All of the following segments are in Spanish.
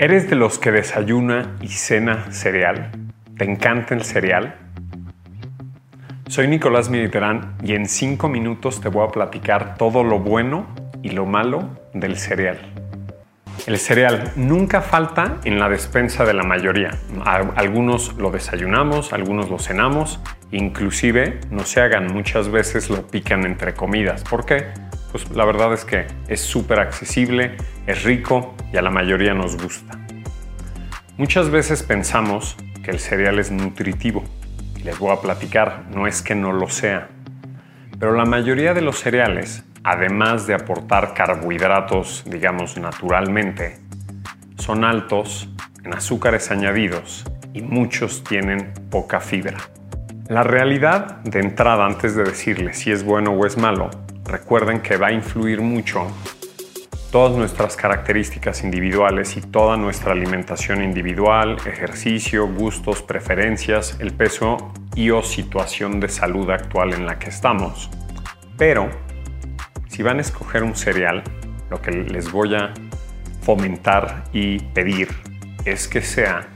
¿Eres de los que desayuna y cena cereal? ¿Te encanta el cereal? Soy Nicolás Militerán y en cinco minutos te voy a platicar todo lo bueno y lo malo del cereal. El cereal nunca falta en la despensa de la mayoría. Algunos lo desayunamos, algunos lo cenamos, inclusive no se hagan, muchas veces lo pican entre comidas. ¿Por qué? Pues la verdad es que es súper accesible, es rico y a la mayoría nos gusta. Muchas veces pensamos que el cereal es nutritivo. Y les voy a platicar, no es que no lo sea. Pero la mayoría de los cereales, además de aportar carbohidratos, digamos, naturalmente, son altos en azúcares añadidos y muchos tienen poca fibra. La realidad de entrada, antes de decirles si es bueno o es malo, recuerden que va a influir mucho todas nuestras características individuales y toda nuestra alimentación individual, ejercicio, gustos, preferencias, el peso y o situación de salud actual en la que estamos. Pero, si van a escoger un cereal, lo que les voy a fomentar y pedir es que sea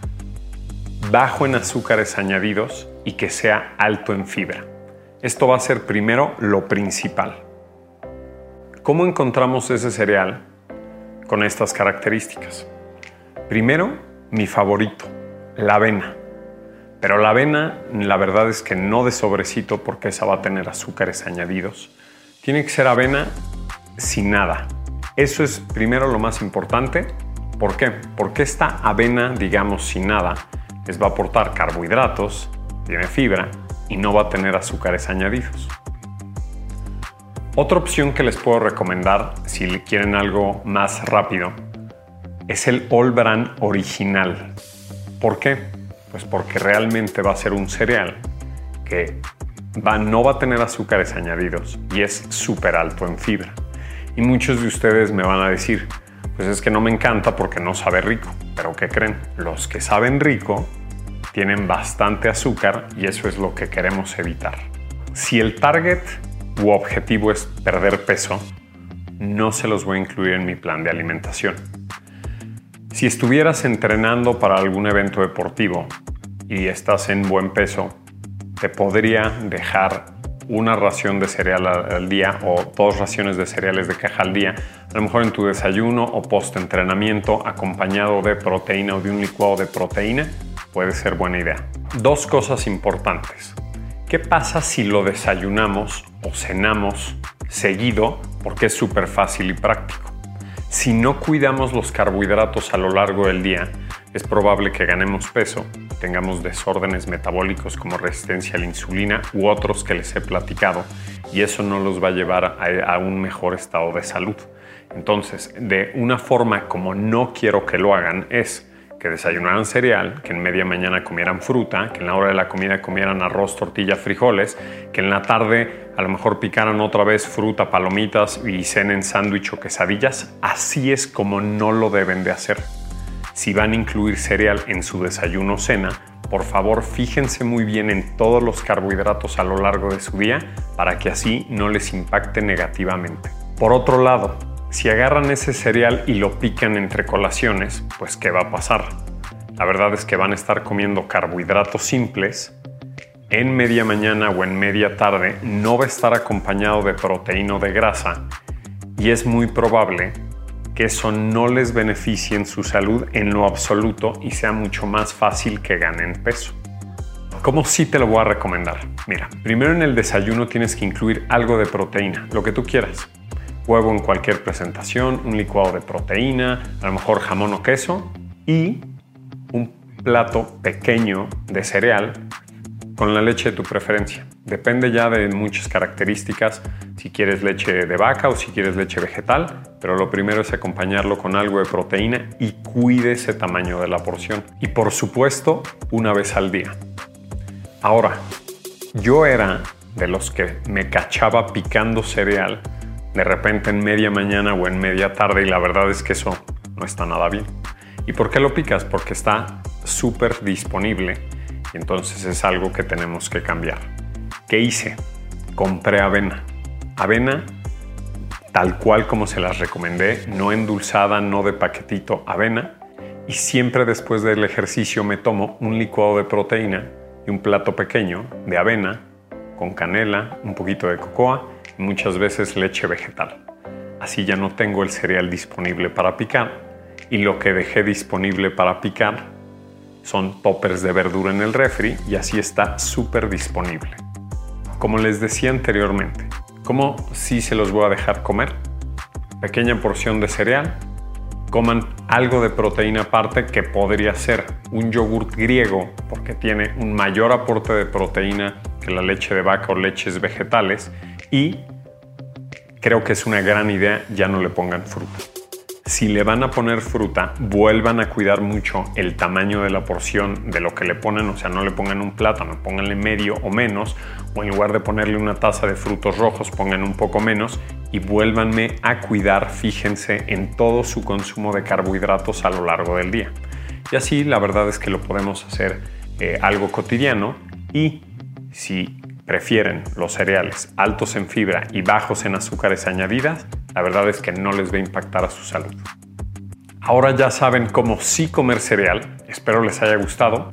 bajo en azúcares añadidos y que sea alto en fibra. Esto va a ser primero lo principal. ¿Cómo encontramos ese cereal con estas características? Primero, mi favorito, la avena. Pero la avena, la verdad es que no de sobrecito porque esa va a tener azúcares añadidos. Tiene que ser avena sin nada. Eso es primero lo más importante. ¿Por qué? Porque esta avena, digamos, sin nada, les va a aportar carbohidratos, tiene fibra y no va a tener azúcares añadidos. Otra opción que les puedo recomendar si quieren algo más rápido es el All Bran original. ¿Por qué? Pues porque realmente va a ser un cereal que no va a tener azúcares añadidos y es súper alto en fibra. Y muchos de ustedes me van a decir, pues es que no me encanta porque no sabe rico. Pero ¿qué creen? Los que saben rico tienen bastante azúcar y eso es lo que queremos evitar. Si el target u objetivo es perder peso, no se los voy a incluir en mi plan de alimentación. Si estuvieras entrenando para algún evento deportivo y estás en buen peso, te podría dejar una ración de cereal al día o dos raciones de cereales de caja al día, a lo mejor en tu desayuno o post-entrenamiento acompañado de proteína o de un licuado de proteína, puede ser buena idea. Dos cosas importantes. ¿Qué pasa si lo desayunamos o cenamos seguido? Porque es súper fácil y práctico. Si no cuidamos los carbohidratos a lo largo del día, es probable que ganemos peso, tengamos desórdenes metabólicos como resistencia a la insulina u otros que les he platicado, y eso no los va a llevar a, a un mejor estado de salud. Entonces, de una forma como no quiero que lo hagan es que desayunaran cereal, que en media mañana comieran fruta, que en la hora de la comida comieran arroz, tortilla, frijoles, que en la tarde a lo mejor picaran otra vez fruta, palomitas y cenen sándwich o quesadillas. Así es como no lo deben de hacer. Si van a incluir cereal en su desayuno o cena, por favor fíjense muy bien en todos los carbohidratos a lo largo de su día para que así no les impacte negativamente. Por otro lado, si agarran ese cereal y lo pican entre colaciones, pues ¿qué va a pasar? La verdad es que van a estar comiendo carbohidratos simples. En media mañana o en media tarde no va a estar acompañado de proteína o de grasa y es muy probable que eso no les beneficie en su salud en lo absoluto y sea mucho más fácil que ganen peso. ¿Cómo sí te lo voy a recomendar? Mira, primero en el desayuno tienes que incluir algo de proteína, lo que tú quieras huevo en cualquier presentación, un licuado de proteína, a lo mejor jamón o queso y un plato pequeño de cereal con la leche de tu preferencia. Depende ya de muchas características, si quieres leche de vaca o si quieres leche vegetal, pero lo primero es acompañarlo con algo de proteína y cuide ese tamaño de la porción. Y por supuesto, una vez al día. Ahora, yo era de los que me cachaba picando cereal de repente en media mañana o en media tarde y la verdad es que eso no está nada bien. ¿Y por qué lo picas? Porque está súper disponible y entonces es algo que tenemos que cambiar. ¿Qué hice? Compré avena. Avena tal cual como se las recomendé, no endulzada, no de paquetito, avena. Y siempre después del ejercicio me tomo un licuado de proteína y un plato pequeño de avena con canela, un poquito de cocoa muchas veces leche vegetal. Así ya no tengo el cereal disponible para picar y lo que dejé disponible para picar son toppers de verdura en el refri y así está súper disponible. Como les decía anteriormente, ¿cómo si se los voy a dejar comer? Pequeña porción de cereal, coman algo de proteína aparte que podría ser un yogurt griego porque tiene un mayor aporte de proteína que la leche de vaca o leches vegetales y creo que es una gran idea ya no le pongan fruta. Si le van a poner fruta, vuelvan a cuidar mucho el tamaño de la porción de lo que le ponen, o sea, no le pongan un plátano, pónganle medio o menos, o en lugar de ponerle una taza de frutos rojos, pongan un poco menos y vuélvanme a cuidar, fíjense en todo su consumo de carbohidratos a lo largo del día. Y así la verdad es que lo podemos hacer eh, algo cotidiano y si prefieren los cereales altos en fibra y bajos en azúcares añadidas, la verdad es que no les va a impactar a su salud. Ahora ya saben cómo sí comer cereal, espero les haya gustado.